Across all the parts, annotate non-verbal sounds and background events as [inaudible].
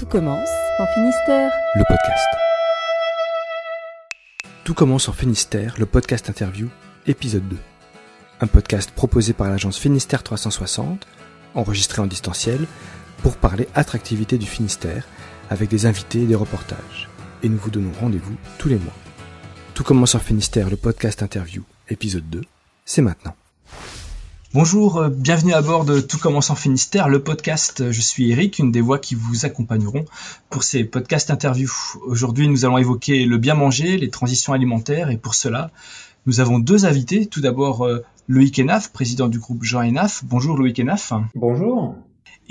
Tout commence en Finistère. Le podcast. Tout commence en Finistère, le podcast interview, épisode 2. Un podcast proposé par l'agence Finistère 360, enregistré en distanciel, pour parler attractivité du Finistère, avec des invités et des reportages. Et nous vous donnons rendez-vous tous les mois. Tout commence en Finistère, le podcast interview, épisode 2, c'est maintenant. Bonjour, euh, bienvenue à bord de Tout commence en Finistère, le podcast. Je suis Eric, une des voix qui vous accompagneront pour ces podcasts interviews. Aujourd'hui, nous allons évoquer le bien manger, les transitions alimentaires, et pour cela, nous avons deux invités. Tout d'abord, euh, Loïc Enaf, président du groupe Jean Enaf. Bonjour Loïc Enaf. Bonjour.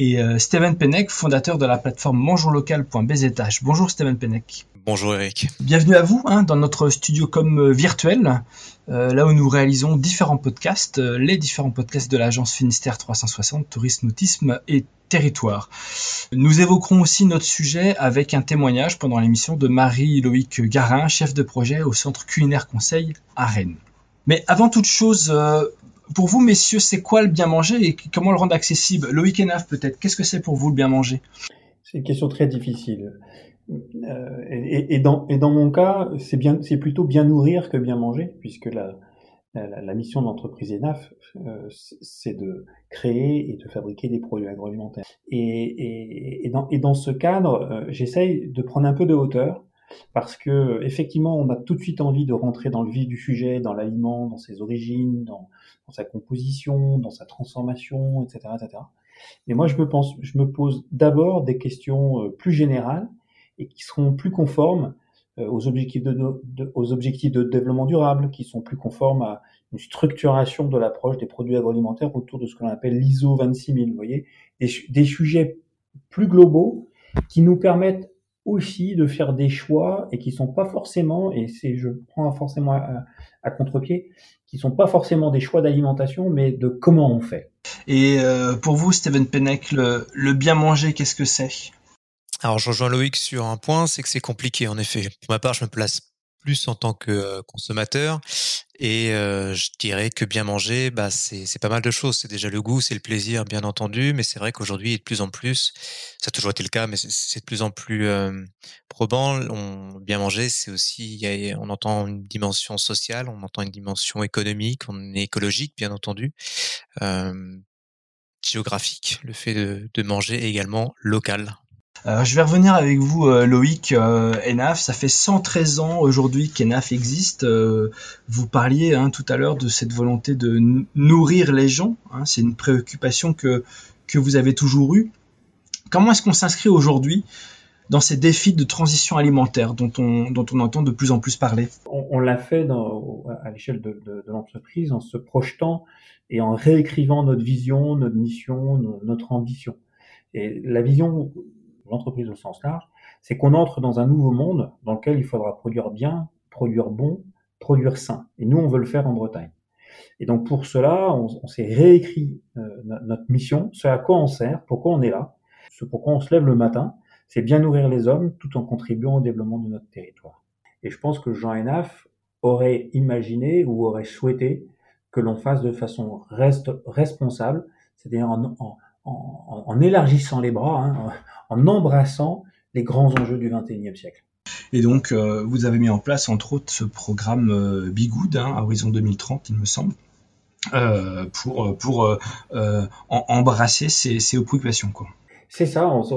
Et euh, Steven Penek, fondateur de la plateforme mangeonlocal.bzh. Bonjour Steven Penek. Bonjour Eric. Bienvenue à vous hein, dans notre studio comme virtuel, euh, là où nous réalisons différents podcasts, euh, les différents podcasts de l'agence Finistère 360, Tourisme, Autisme et Territoire. Nous évoquerons aussi notre sujet avec un témoignage pendant l'émission de Marie-Loïc Garin, chef de projet au Centre Culinaire Conseil à Rennes. Mais avant toute chose, euh, pour vous, messieurs, c'est quoi le bien manger et comment le rendre accessible? Loïc Enaf, peut-être, qu'est-ce que c'est pour vous le bien manger? C'est une question très difficile. Euh, et, dans, mon cas, c'est plutôt bien nourrir que bien manger, puisque la, mission de l'entreprise ENAF, euh, c'est de créer et de fabriquer des produits agroalimentaires. Et, et dans, et dans ce cadre, euh, j'essaye de prendre un peu de hauteur, parce que effectivement, on a tout de suite envie de rentrer dans le vif du sujet, dans l'aliment, dans ses origines, dans, sa composition, dans sa transformation, etc., etc. Mais moi, je me pose d'abord des questions euh, plus générales et qui seront plus conformes euh, aux objectifs de, développement durable, qui sont plus conformes à une structuration de l'approche des produits agroalimentaires autour de ce que l'on appelle l'ISO 26000. Vous voyez, des, sujets plus globaux qui nous permettent aussi de faire des choix et qui sont pas forcément, et c'est, je prends forcément à, à contre-pied, qui sont pas forcément des choix d'alimentation, mais de comment on fait. Et euh, pour vous, Steven Penneck, le, le bien manger, qu'est-ce que c'est? Alors, je rejoins Loïc sur un point, c'est que c'est compliqué, en effet. Pour ma part, je me place plus en tant que euh, consommateur et euh, je dirais que bien manger, bah, c'est pas mal de choses. C'est déjà le goût, c'est le plaisir, bien entendu, mais c'est vrai qu'aujourd'hui, de plus en plus, ça a toujours été le cas, mais c'est de plus en plus euh, probant. On, bien manger, c'est aussi, on entend une dimension sociale, on entend une dimension économique, on est écologique, bien entendu. Euh, géographique, le fait de, de manger également local. Euh, je vais revenir avec vous, euh, Loïc. Euh, ENAF, ça fait 113 ans aujourd'hui qu'ENAF existe. Vous parliez hein, tout à l'heure de cette volonté de nourrir les gens. Hein, c'est une préoccupation que, que vous avez toujours eue. Comment est-ce qu'on s'inscrit aujourd'hui dans ces défis de transition alimentaire dont on, dont on entend de plus en plus parler? On, l'a fait à l'échelle de l'entreprise en se projetant et en réécrivant notre vision, notre mission, notre ambition. Et la vision l'entreprise au sens large, c'est qu'on entre dans un nouveau monde dans lequel il faudra produire bien, produire bon, produire sain. Et nous, on veut le faire en Bretagne. Et donc pour cela, on, s'est réécrit euh, notre mission, ce à quoi on sert, pourquoi on est là, ce pourquoi on se lève le matin, c'est bien nourrir les hommes tout en contribuant au développement de notre territoire. Et je pense que Jean Enaf aurait imaginé ou aurait souhaité que l'on fasse de façon reste responsable, c'est-à-dire en, en, en, élargissant les bras, hein, en embrassant les grands enjeux du XXIe siècle. Et donc, euh, vous avez mis en place, entre autres, ce programme euh, Bigood, hein, à horizon 2030, il me semble, euh, pour, pour euh, en, embrasser ces, ces préoccupations. C'est ça. On se...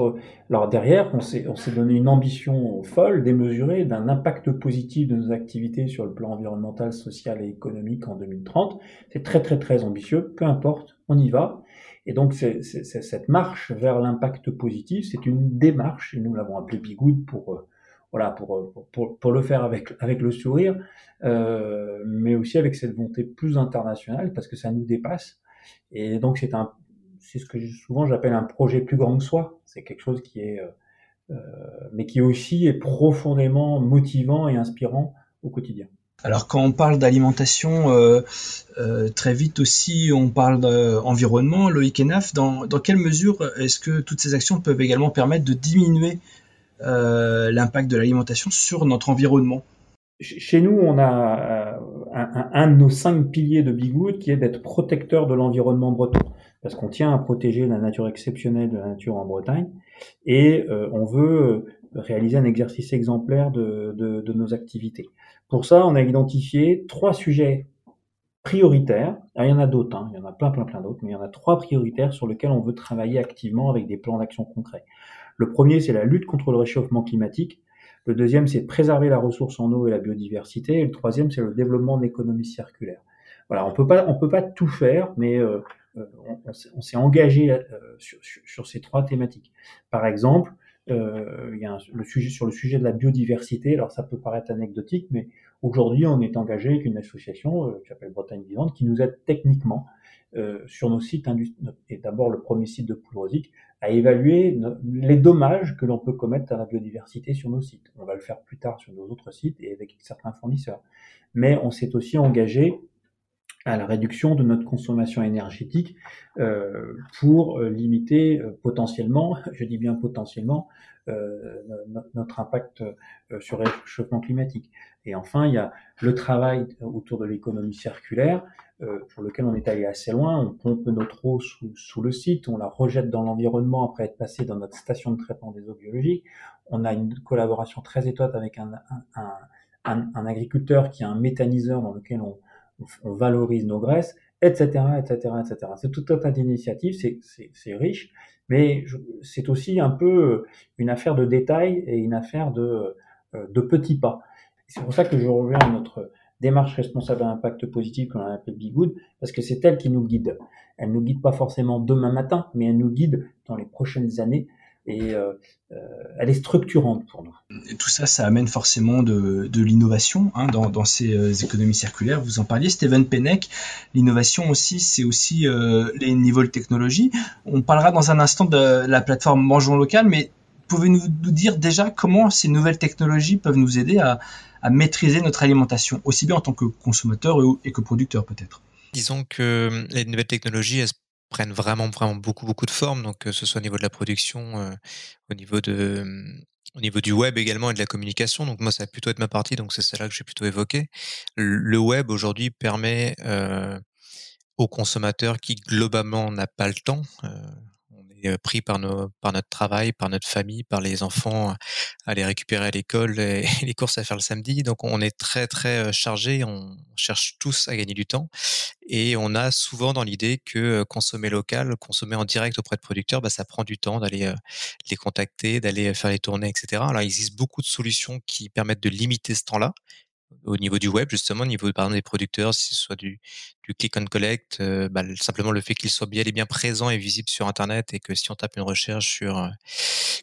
Alors derrière, on s'est donné une ambition folle, démesurée, d'un impact positif de nos activités sur le plan environnemental, social et économique en 2030. C'est très très très ambitieux. Peu importe, on y va. Et donc, c'est, c'est, c'est cette marche vers l'impact positif, c'est une démarche, et nous l'avons appelé Bigood pour, euh, voilà, pour, pour, pour, le faire avec, avec le sourire, euh, mais aussi avec cette volonté plus internationale, parce que ça nous dépasse. Et donc, c'est un, c'est ce que souvent j'appelle un projet plus grand que soi. C'est quelque chose qui est, euh, mais qui aussi est profondément motivant et inspirant au quotidien. Alors quand on parle d'alimentation, euh, euh, très vite aussi on parle d'environnement, Loïc Enaf, dans, dans quelle mesure est-ce que toutes ces actions peuvent également permettre de diminuer euh, l'impact de l'alimentation sur notre environnement? Chez nous, on a un, de nos cinq piliers de Bigood qui est d'être protecteur de l'environnement breton. parce qu'on tient à protéger la nature exceptionnelle de la nature en Bretagne, et on veut réaliser un exercice exemplaire de, nos activités. Pour ça, on a identifié trois sujets prioritaires. il y en a d'autres, hein. il y en a plein, plein, plein d'autres, mais il y en a trois prioritaires sur lesquels on veut travailler activement avec des plans d'action concrets. Le premier, c'est la lutte contre le réchauffement climatique. Le deuxième, c'est préserver la ressource en eau et la biodiversité. Et le troisième, c'est le développement de l'économie circulaire. Voilà, on peut pas, on peut pas tout faire, mais euh, euh on, s'est engagé euh, sur, ces trois thématiques. Par exemple, il y a le sujet sur le sujet de la biodiversité. Alors ça peut paraître anecdotique, mais aujourd'hui on est engagé avec une association euh, qui s'appelle Bretagne Vivante qui nous aide techniquement euh, sur nos sites et d'abord le premier site de Poulrosic à évaluer les dommages que l'on peut commettre à la biodiversité sur nos sites. On va le faire plus tard sur nos autres sites et avec certains fournisseurs. Mais on s'est aussi engagé à la réduction de notre consommation énergétique euh, pour euh, limiter euh, potentiellement, [laughs] je dis bien potentiellement, euh, notre impact euh, sur le réchauffement climatique. Et enfin, il y a le travail autour de l'économie circulaire, pour lequel on est allé assez loin. On pompe notre eau sous, sous le site, on la rejette dans l'environnement après être passé dans notre station de traitement des eaux biologiques. On a une collaboration très étroite avec un, un, un, un agriculteur qui a un méthaniseur dans lequel on, on valorise nos graisses, etc., etc., etc. C'est tout un tas d'initiatives, c'est riche, mais c'est aussi un peu une affaire de détails et une affaire de, euh, de petits pas. C'est pour ça que je reviens à notre démarche responsable à impact positif qu'on appelle Good, parce que c'est elle qui nous guide. Elle ne nous guide pas forcément demain matin, mais elle nous guide dans les prochaines années et euh, euh, elle est structurante pour nous. Et tout ça, ça amène forcément de, de l'innovation hein, dans, dans, ces euh, économies circulaires. Vous en parliez, Steven Pennec. L'innovation aussi, c'est aussi euh, les niveaux de technologie. On parlera dans un instant de la plateforme Mangeons Local, mais pouvez-vous nous dire déjà comment ces nouvelles technologies peuvent nous aider à, à maîtriser notre alimentation, aussi bien en tant que consommateur et que producteur peut-être? Disons que les nouvelles technologies, elles prennent vraiment, vraiment beaucoup, beaucoup de formes, donc que ce soit au niveau de la production, au niveau de, mmh, au niveau du web également et de la communication. Donc moi, ça va plutôt être ma partie, donc c'est celle-là que j'ai plutôt évoqué. Le web aujourd'hui permet euh, aux consommateurs qui globalement n'a pas le temps, pris par, nos, par notre travail, par notre famille, par les enfants à les récupérer à l'école [laughs] et les courses à faire le samedi. Donc on est très très chargé, on cherche tous à gagner du temps et on a souvent dans l'idée que consommer local, consommer en direct auprès de producteurs, bah, ça prend du temps d'aller les contacter, d'aller faire les tournées, etc. Alors il existe beaucoup de solutions qui permettent de limiter ce temps-là au niveau du web, justement, au niveau par exemple, des producteurs, si ce soit du, du click and collect, euh, bah, simplement le fait qu'il soit bien et bien présent et visible sur Internet et que si on tape une recherche sur euh,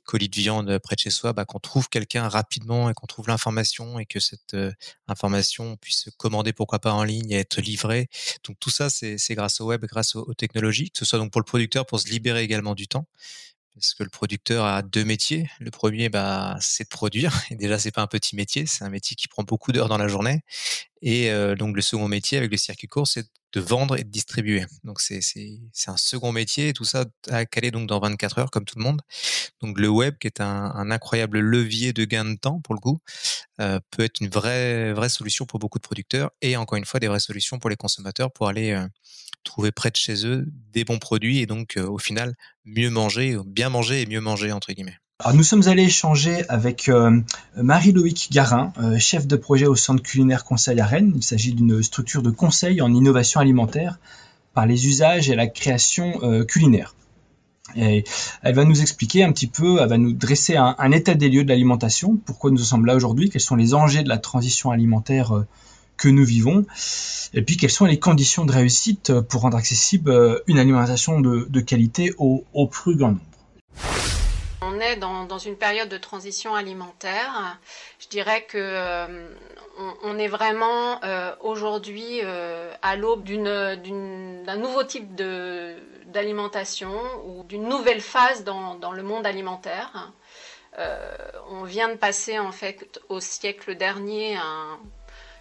colis de viande près de chez soi, bah, qu'on trouve quelqu'un rapidement et qu'on trouve l'information et que cette euh, information puisse se commander, pourquoi pas en ligne et être livrée. Donc tout ça, c'est grâce au web, grâce aux, aux, technologies, que ce soit donc pour le producteur pour se libérer également du temps parce que le producteur a deux métiers. Le premier, bah, c'est de produire. Et déjà, c'est pas un petit métier, c'est un métier qui prend beaucoup d'heures dans la journée. Et euh, donc, le second métier avec le circuit court, c'est de vendre et de distribuer. Donc, c'est un second métier et tout ça à caler donc dans 24 heures, comme tout le monde. Donc, le web, qui est un, incroyable levier de gain de temps pour le coup, euh, peut être une vraie, vraie solution pour beaucoup de producteurs et encore une fois, des vraies solutions pour les consommateurs pour aller euh, trouver près de chez eux des bons produits et donc au final mieux manger, bien manger et mieux manger entre guillemets. Alors nous sommes allés échanger avec Marie-Loïc Garin, chef de projet au Centre culinaire Conseil à Rennes. Il s'agit d'une structure de conseil en innovation alimentaire par les usages et la création culinaire. Et elle va nous expliquer un petit peu, elle va nous dresser un, état des lieux de l'alimentation, pourquoi nous sommes là aujourd'hui, quels sont les enjeux de la transition alimentaire que nous vivons, et puis quelles sont les conditions de réussite pour rendre accessible euh, une alimentation de, qualité au, plus grand nombre. On est dans, une période de transition alimentaire. Je dirais que euh, on, est vraiment euh, aujourd'hui à l'aube d'un nouveau type d'alimentation ou d'une nouvelle phase dans, le monde alimentaire. on vient de passer en fait au siècle dernier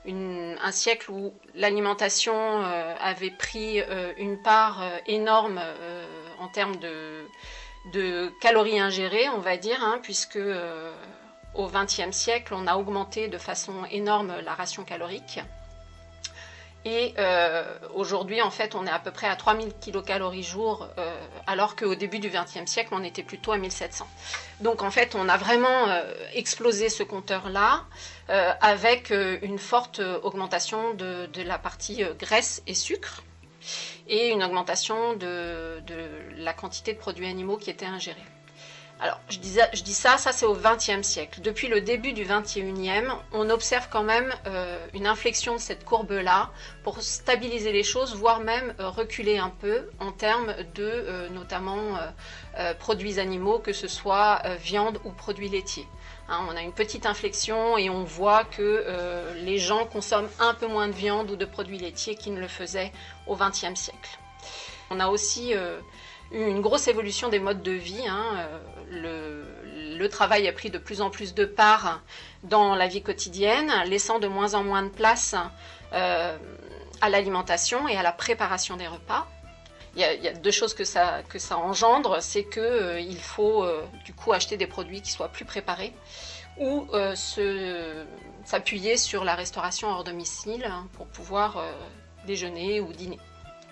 un siècle où l'alimentation euh, avait pris euh, une part euh, énorme en termes de, de, calories ingérées, on va dire, hein, puisque au XXe siècle, on a augmenté de façon énorme la ration calorique. Et euh, aujourd'hui, en fait, on est à peu près à 3000 kilocalories jour, euh, alors qu'au début du XXe siècle, on était plutôt à 1700. Donc, en fait, on a vraiment euh, explosé ce compteur-là, avec une forte augmentation de la partie graisse et sucre, et une augmentation de, la quantité de produits animaux qui étaient ingérés. Alors, je, je dis ça, ça c'est au XXe siècle. Depuis le début du XXIe, on observe quand même euh, une inflexion de cette courbe-là pour stabiliser les choses, voire même euh, reculer un peu en termes de euh, notamment produits animaux, que ce soit viande ou produits laitiers. Hein, on a une petite inflexion et on voit que les gens consomment un peu moins de viande ou de produits laitiers qu'ils ne le faisaient au XXe siècle. On a aussi une grosse évolution des modes de vie. Hein. Le, le, travail a pris de plus en plus de part dans la vie quotidienne, laissant de moins en moins de place euh, à l'alimentation et à la préparation des repas. Il y, a, il deux choses que ça, que engendre, c'est qu'il euh, faut euh, du coup acheter des produits qui soient plus préparés ou s'appuyer sur la restauration hors domicile hein, pour pouvoir déjeuner ou dîner.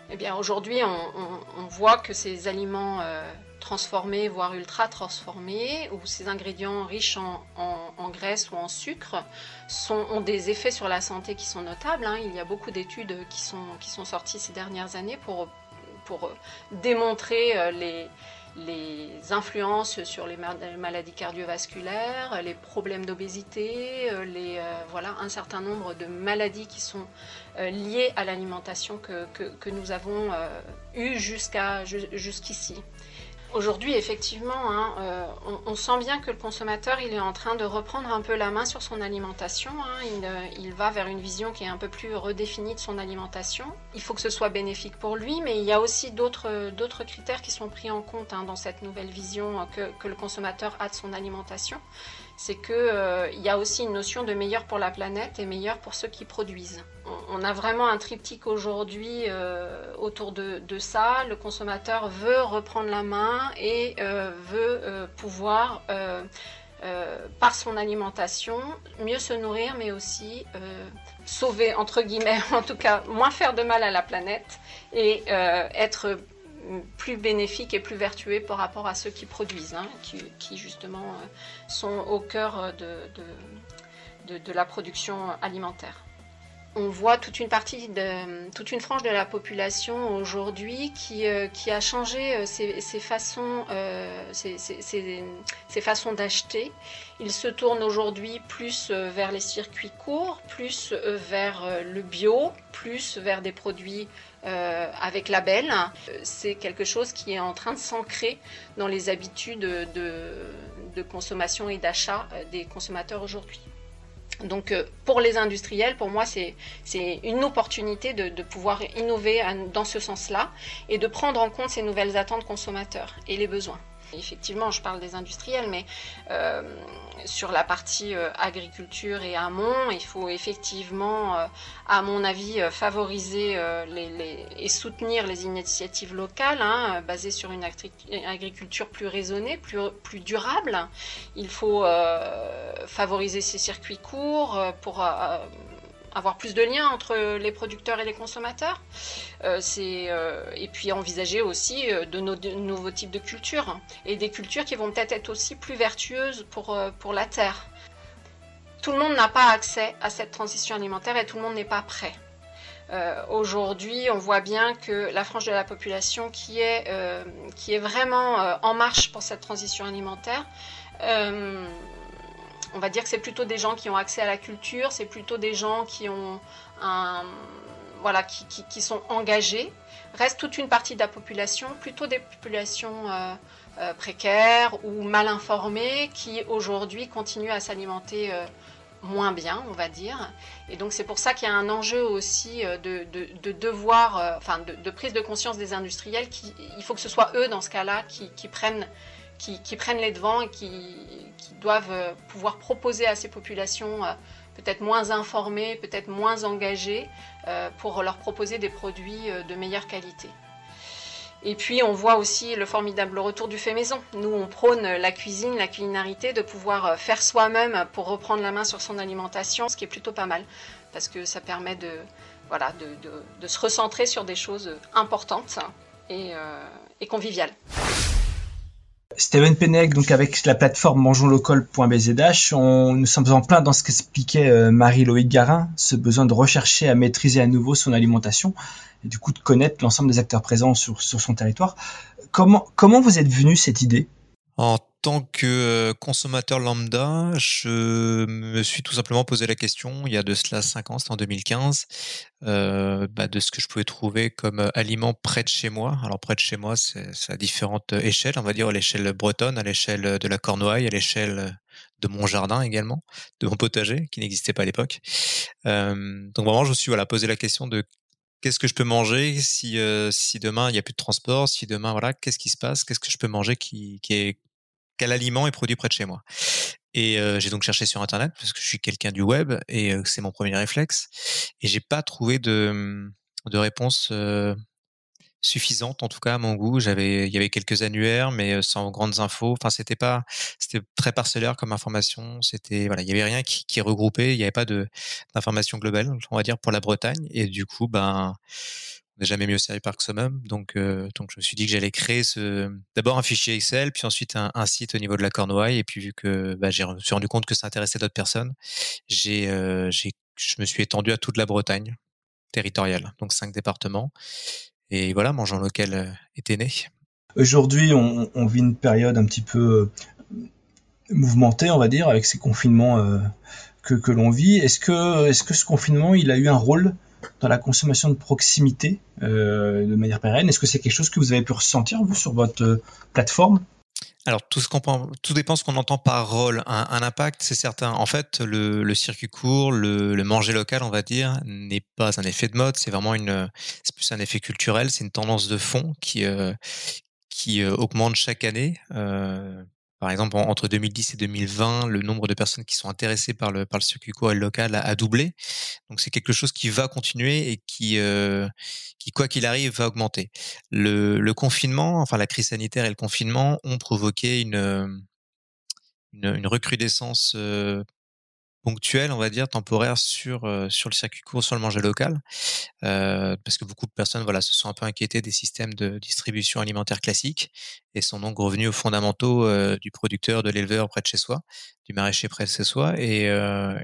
Eh bien, aujourd'hui, on, voit que ces aliments euh, transformés, voire ultra transformés, ou ces ingrédients riches en, graisse ou en sucre, ont des effets sur la santé qui sont notables. Hein. Il y a beaucoup d'études qui sont sorties ces dernières années pour, pour démontrer euh, les, influences sur les maladies cardiovasculaires, les problèmes d'obésité, euh, les, euh, voilà, un certain nombre de maladies qui sont euh, liées à l'alimentation que, que, nous avons eues jusqu'ici. Aujourd'hui, effectivement, hein, euh, on, sent bien que le consommateur il est en train de reprendre un peu la main sur son alimentation. Hein. Euh, il, va vers une vision qui est un peu plus redéfinie de son alimentation. Il faut que ce soit bénéfique pour lui, mais il y a aussi d'autres, d'autres critères qui sont pris en compte hein, dans cette nouvelle vision que, le consommateur a de son alimentation. C'est qu'il euh, y a aussi une notion de meilleur pour la planète et meilleur pour ceux qui produisent on a vraiment un triptyque aujourd'hui euh, autour de, ça. Le consommateur veut reprendre la main et euh, veut euh, pouvoir, par son alimentation, mieux se nourrir, mais aussi sauver, entre guillemets, [laughs] en tout cas, moins faire de mal à la planète et être plus bénéfique et plus vertueux par rapport à ceux qui produisent, hein, qui, justement sont au cœur de la production alimentaire on voit toute une partie de toute une frange de la population aujourd'hui qui, euh, qui a changé euh, ses, façons euh, ses, façons d'acheter. Ils se tournent aujourd'hui plus vers les circuits courts, plus vers le bio, plus vers des produits avec label. C'est quelque chose qui est en train de s'ancrer dans les habitudes de, de consommation et d'achat des consommateurs aujourd'hui. Donc euh, pour les industriels, pour moi, c'est une opportunité de, pouvoir innover dans ce sens-là et de prendre en compte ces nouvelles attentes consommateurs et les besoins. Effectivement, je parle des industriels, mais euh, sur la partie euh, agriculture et amont, il faut effectivement, euh, à mon avis, favoriser et soutenir les initiatives locales hein, basées sur une agriculture plus raisonnée, plus, plus durable. Il faut favoriser ces circuits courts pour avoir plus de liens entre les producteurs et les consommateurs. Euh, euh, et puis envisager aussi euh, de, nouveaux types de cultures et des cultures qui vont peut-être être aussi plus vertueuses pour, pour la terre. Tout le monde n'a pas accès à cette transition alimentaire et tout le monde n'est pas prêt. Aujourd'hui, on voit bien que la frange de la population qui est, qui est vraiment en marche pour cette transition alimentaire on va dire que c'est plutôt des gens qui ont accès à la culture, c'est plutôt des gens qui ont voilà, qui, sont engagés. Reste toute une partie de la population, plutôt des populations euh, euh, précaires ou mal informées, qui aujourd'hui continuent à s'alimenter euh, moins bien, on va dire. Et donc c'est pour ça qu'il y a un enjeu aussi de, devoir, enfin de, prise de conscience des industriels. Qui, il faut que ce soit eux dans ce cas-là qui prennent qui, prennent les devants et qui, doivent euh, pouvoir proposer à ces populations euh, peut-être moins informées, peut-être moins engagées, euh, pour leur proposer des produits de meilleure qualité. Et puis on voit aussi le formidable retour du fait maison. Nous, on prône la cuisine, la culinarité, de pouvoir faire soi-même pour reprendre la main sur son alimentation, ce qui est plutôt pas mal, parce que ça permet de, voilà, de, se recentrer sur des choses importantes et, et conviviales. Steven Penec, donc avec la plateforme mangeonslocal.bzh, on, nous sommes en plein dans ce qu'expliquait euh, Marie-Loïc Garin, ce besoin de rechercher à maîtriser à nouveau son alimentation et du coup de connaître l'ensemble des acteurs présents sur, sur son territoire. Comment, comment vous êtes venu cette idée? Tant que euh, consommateur lambda, je me suis tout simplement posé la question, il y a de cela 5 ans, c'était en 2015, euh, bah, de ce que je pouvais trouver comme euh, aliment près de chez moi. Alors près de chez moi, c'est à différentes échelles, on va dire à l'échelle bretonne, à l'échelle de la Cornouaille, à l'échelle de mon jardin également, de mon potager qui n'existait pas à l'époque. donc vraiment, je me suis voilà, posé la question de qu'est-ce que je peux manger si, demain il n'y a plus de transport, si demain voilà, qu'est-ce qui se passe, qu'est-ce que je peux manger qui est quel aliment est produit près de chez moi. Et j'ai donc cherché sur internet parce que je suis quelqu'un du web et c'est mon premier réflexe. Et j'ai pas trouvé de, de réponse suffisante en tout cas à mon goût. J'avais, il y avait quelques annuaires mais sans grandes infos. Enfin c'était pas, c'était très parcellaire comme information. C'était voilà, il y avait rien qui, qui regroupait. Il n'y avait pas de d'information globale, on va dire pour la Bretagne. Et du coup ben n'est jamais mieux servi par que soi-même. Donc, euh, donc, je me suis dit que j'allais créer ce, d'abord un fichier Excel, puis ensuite un, site au niveau de la Cornouaille. Et puis, vu que bah, j'ai, je me suis rendu compte que ça intéressait d'autres personnes, j'ai, euh, j'ai, je me suis étendu à toute la Bretagne territoriale, donc cinq départements. Et voilà, Mangeant Local euh, était né. Aujourd'hui, on, on, vit une période un petit peu mouvementée, on va dire, avec ces confinements que, que l'on vit. Est-ce que, est-ce que ce confinement, il a eu un rôle dans la consommation de proximité euh, de manière pérenne Est-ce que c'est quelque chose que vous avez pu ressentir, vous, sur votre euh, plateforme? Alors tout ce qu'on tout dépend ce qu'on entend par rôle. Un, impact, c'est certain. En fait, le, circuit court, le, manger local, on va dire, n'est pas un effet de mode. C'est vraiment une, c'est plus un effet culturel. C'est une tendance de fond qui euh, qui augmente chaque année. Par exemple, entre 2010 et 2020, le nombre de personnes qui sont intéressées par le, par le circuit local a, doublé. Donc c'est quelque chose qui va continuer et qui, euh, qui quoi qu'il arrive, va augmenter. Le, le, confinement, enfin la crise sanitaire et le confinement ont provoqué une, une, une recrudescence euh, ponctuelle, on va dire, temporaire sur euh, sur le circuit court, sur le manger local, euh, parce que beaucoup de personnes, voilà, se sont un peu inquiétées des systèmes de distribution alimentaire classiques et sont donc revenus aux fondamentaux euh, du producteur, de l'éleveur près de chez soi, du maraîcher près de chez soi, et,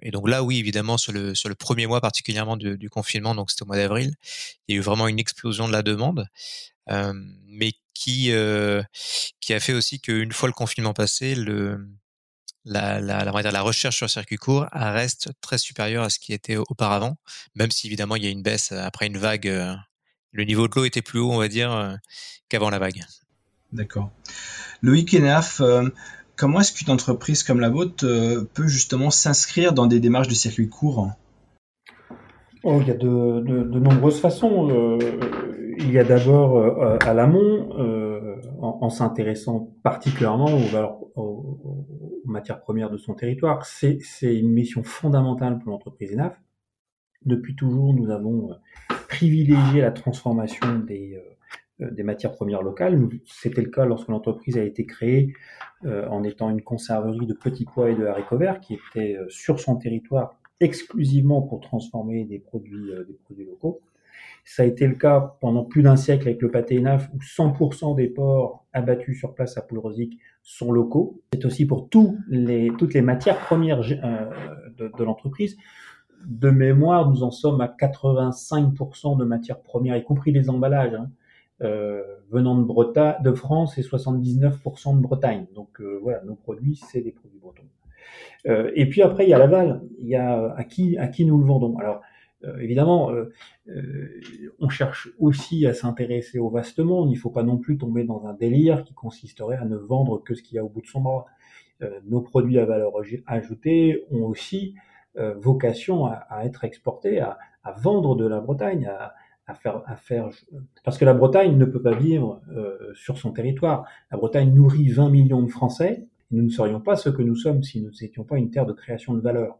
et donc là, oui, évidemment, sur le sur le premier mois particulièrement du, du confinement, donc c'était au mois d'avril, il y a eu vraiment une explosion de la demande. mais qui qui a fait aussi qu'une fois le confinement passé, le la, la, la, la recherche sur circuit court reste très supérieure à ce qui était auparavant, même si évidemment il y a une baisse après une vague. Euh, le niveau de l'eau était plus haut, on va dire, euh, qu'avant la vague. D'accord. Loïc Enaf, euh, comment est-ce qu'une entreprise comme la vôtre peut justement s'inscrire dans des démarches de circuit court? Oh, Il y a de, de, de nombreuses façons. il y a d'abord à l'amont, en, s'intéressant particulièrement aux matières premières de son territoire. C'est une mission fondamentale pour l'entreprise ENAF. Depuis toujours, nous avons euh, privilégié la transformation des, euh, matières premières locales. C'était le cas lorsque l'entreprise a été créée euh, en étant une conserverie de petits pois et de haricots verts qui était sur son territoire exclusivement pour transformer des produits locaux. Ça a été le cas pendant plus d'un siècle avec le pâté ENAF où 100% des porcs abattus sur place à Poulrosic sont locaux. C'est aussi pour tous les, toutes les matières premières euh, de, de l'entreprise. De mémoire, nous en sommes à 85% de matières premières, y compris les emballages, hein, euh, venant de, Bretagne, de France et 79% de Bretagne. Donc euh, voilà, nos produits, c'est des produits bretons. Euh, et puis après, il y a l'aval. Il y a à qui, à qui nous le vendons? Alors, euh, évidemment, euh, euh, on cherche aussi à s'intéresser au vaste monde. Il ne faut pas non plus tomber dans un délire qui consisterait à ne vendre que ce qu'il y a au bout de son bras. nos produits à valeur ajoutée ont aussi vocation à, être exportés, à, vendre de la Bretagne, à, faire, à faire, parce que la Bretagne ne peut pas vivre sur son territoire. La Bretagne nourrit 20 millions de Français. Nous ne serions pas ce que nous sommes si nous n'étions pas une terre de création de valeur.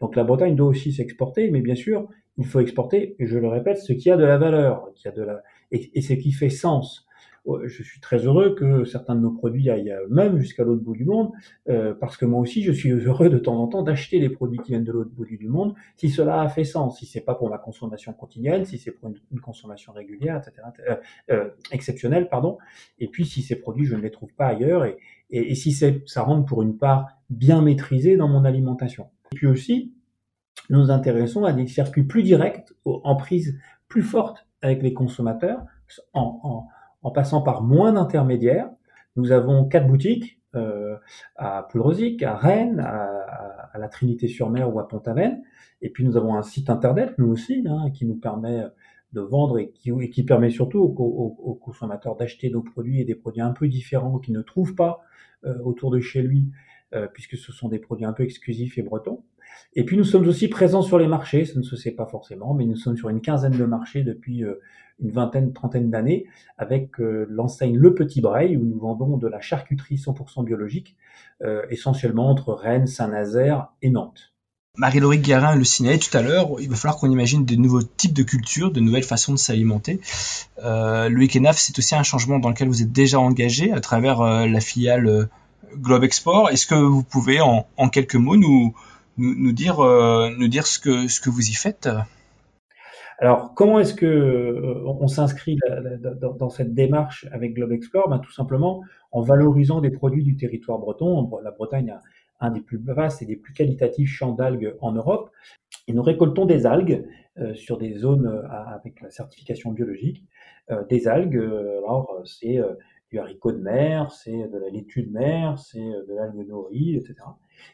Donc la Bretagne doit aussi s'exporter, mais bien sûr, il faut exporter, je le répète, ce qui a de la valeur, qui a de la, et, ce qui fait sens. je suis très heureux que certains de nos produits aillent même jusqu'à l'autre bout du monde, euh, parce que moi aussi, je suis heureux de temps en temps d'acheter des produits qui viennent de l'autre bout du monde, si cela a fait sens, si c'est pas pour ma consommation quotidienne, si c'est pour une, consommation régulière, etc., euh, euh, exceptionnelle, pardon. Et puis si ces produits, je ne les trouve pas ailleurs, et, et, et si ça rentre pour une part bien maîtrisée dans mon alimentation. Et puis aussi, nous nous intéressons à des circuits plus directs, en prise plus forte avec les consommateurs, en, passant par moins d'intermédiaires. Nous avons quatre boutiques euh, à Poulrosic, à Rennes, à, la Trinité-sur-Mer ou à Pont-Aven. Et puis nous avons un site internet, nous aussi, hein, qui nous permet de vendre et qui, et qui permet surtout aux, consommateurs d'acheter nos produits et des produits un peu différents qu'ils ne trouvent pas euh, autour de chez lui, puisque ce sont des produits un peu exclusifs et bretons. Et puis nous sommes aussi présents sur les marchés, ça ne se sait pas forcément, mais nous sommes sur une quinzaine de marchés depuis euh, une vingtaine, trentaine d'années, avec euh, l'enseigne Le Petit Breil, où nous vendons de la charcuterie 100% biologique, euh, essentiellement entre Rennes, Saint-Nazaire et Nantes. Marie-Laurie Guérin le signalait tout à l'heure, il va falloir qu'on imagine de nouveaux types de cultures, de nouvelles façons de s'alimenter. Euh, le Ekenaf, c'est aussi un changement dans lequel vous êtes déjà engagé à travers euh, la filiale euh, Globe Export. Est-ce que vous pouvez, en, quelques mots, nous, nous, dire, euh, nous dire ce que, ce que vous y faites? Alors, comment est-ce que euh, on s'inscrit dans, cette démarche avec Globe Explore ben, Tout simplement en valorisant des produits du territoire breton. La Bretagne a un des plus vastes et des plus qualitatifs champs d'algues en Europe. Et nous récoltons des algues euh, sur des zones avec la certification biologique. Des algues, alors c'est du haricot de mer, c'est de la laitue de mer, c'est de l'algue nori, etc.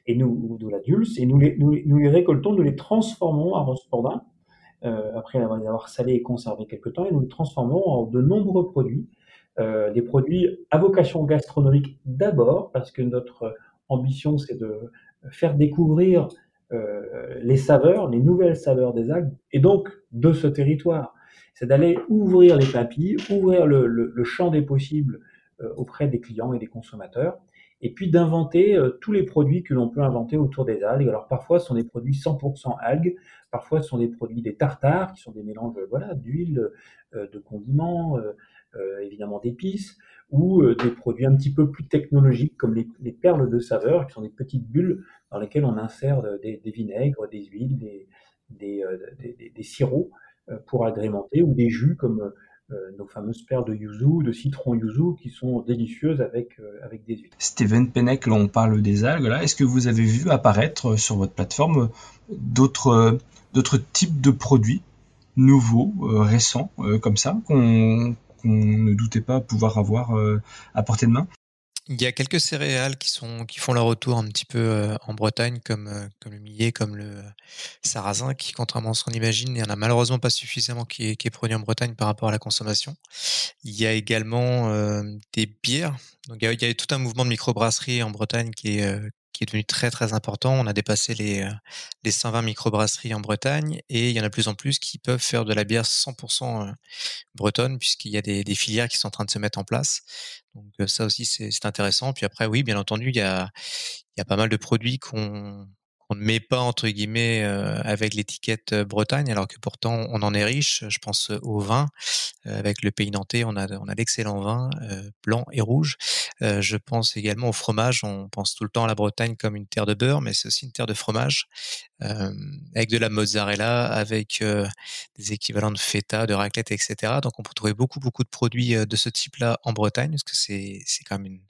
Et nous, de la dulce, et nous les, récoltons, nous les transformons à Rospordin euh, après les avoir salés et conservés quelque temps, et nous les transformons en de nombreux produits, euh, des produits à vocation gastronomique d'abord, parce que notre ambition c'est de faire découvrir euh, les saveurs, les nouvelles saveurs des algues, et donc de ce territoire. C'est d'aller ouvrir les papilles, ouvrir le, champ des possibles auprès des clients et des consommateurs, et puis d'inventer euh, tous les produits que l'on peut inventer autour des algues. Alors parfois ce sont des produits 100% algues, parfois ce sont des produits des tartares qui sont des mélanges voilà d'huile, euh, de condiments, euh, euh évidemment d'épices, ou euh, des produits un petit peu plus technologiques comme les, les, perles de saveur qui sont des petites bulles dans lesquelles on insère des, vinaigres, des huiles, des, sirops pour agrémenter ou des jus comme euh, nos fameuses paires de yuzu, de citron yuzu, qui sont délicieuses avec, euh, avec des huiles. Steven Pennec, là on parle des algues, là, est-ce que vous avez vu apparaître sur votre plateforme d'autres, types de produits nouveaux, euh, récents, comme ça, qu'on, qu'on ne doutait pas pouvoir avoir à portée de main? Il y a quelques céréales qui sont qui font leur retour un petit peu euh, en Bretagne, comme euh, comme le millet, comme le sarrasin, qui contrairement à ce qu'on imagine, il n'y en a malheureusement pas suffisamment qui est, produit en Bretagne par rapport à la consommation. Il y a également euh, des bières. Donc il y, a, tout un mouvement de microbrasserie en Bretagne qui est qui est devenu très très important. On a dépassé les, les 120 microbrasseries en Bretagne et il y en a de plus en plus qui peuvent faire de la bière 100% bretonne puisqu'il y a des, des, filières qui sont en train de se mettre en place. Donc ça aussi c'est intéressant. Puis après oui bien entendu il y a, il y a pas mal de produits qu'on on ne met pas entre guillemets euh, avec l'étiquette euh, Bretagne, alors que pourtant on en est riche. Je pense au vin. Euh, avec le pays nantais, on a on a d'excellents vins blancs et rouges. je pense également au fromage. On pense tout le temps à la Bretagne comme une terre de beurre, mais c'est aussi une terre de fromage avec de la mozzarella, avec des équivalents de feta, de raclette, etc. Donc on peut trouver beaucoup beaucoup de produits de ce type-là en Bretagne, parce que c'est quand même une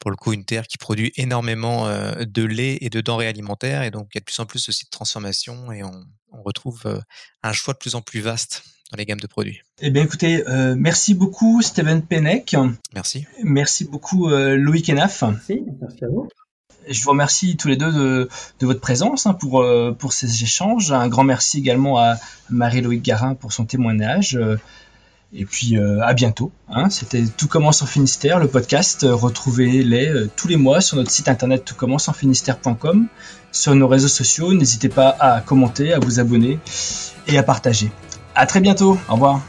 pour le coup une terre qui produit énormément euh, de lait et de denrées alimentaires et donc il y a de plus en plus aussi de transformation et on, on retrouve euh, un choix de plus en plus vaste dans les gammes de produits. Eh bien écoutez, euh, merci beaucoup Steven Pennec. Merci. Merci beaucoup euh, Loïc Enaf. Merci, merci à vous. Je vous remercie tous les deux de, de votre présence hein, pour, euh, pour ces échanges. Un grand merci également à Marie-Loïc Garin pour son témoignage. Et puis euh, à bientôt. Hein. C'était Tout commence en Finistère, le podcast. Retrouvez-les euh, tous les mois sur notre site internet toutcommenceenfinistère.com, sur nos réseaux sociaux. N'hésitez pas à commenter, à vous abonner et à partager. À très bientôt. Au revoir.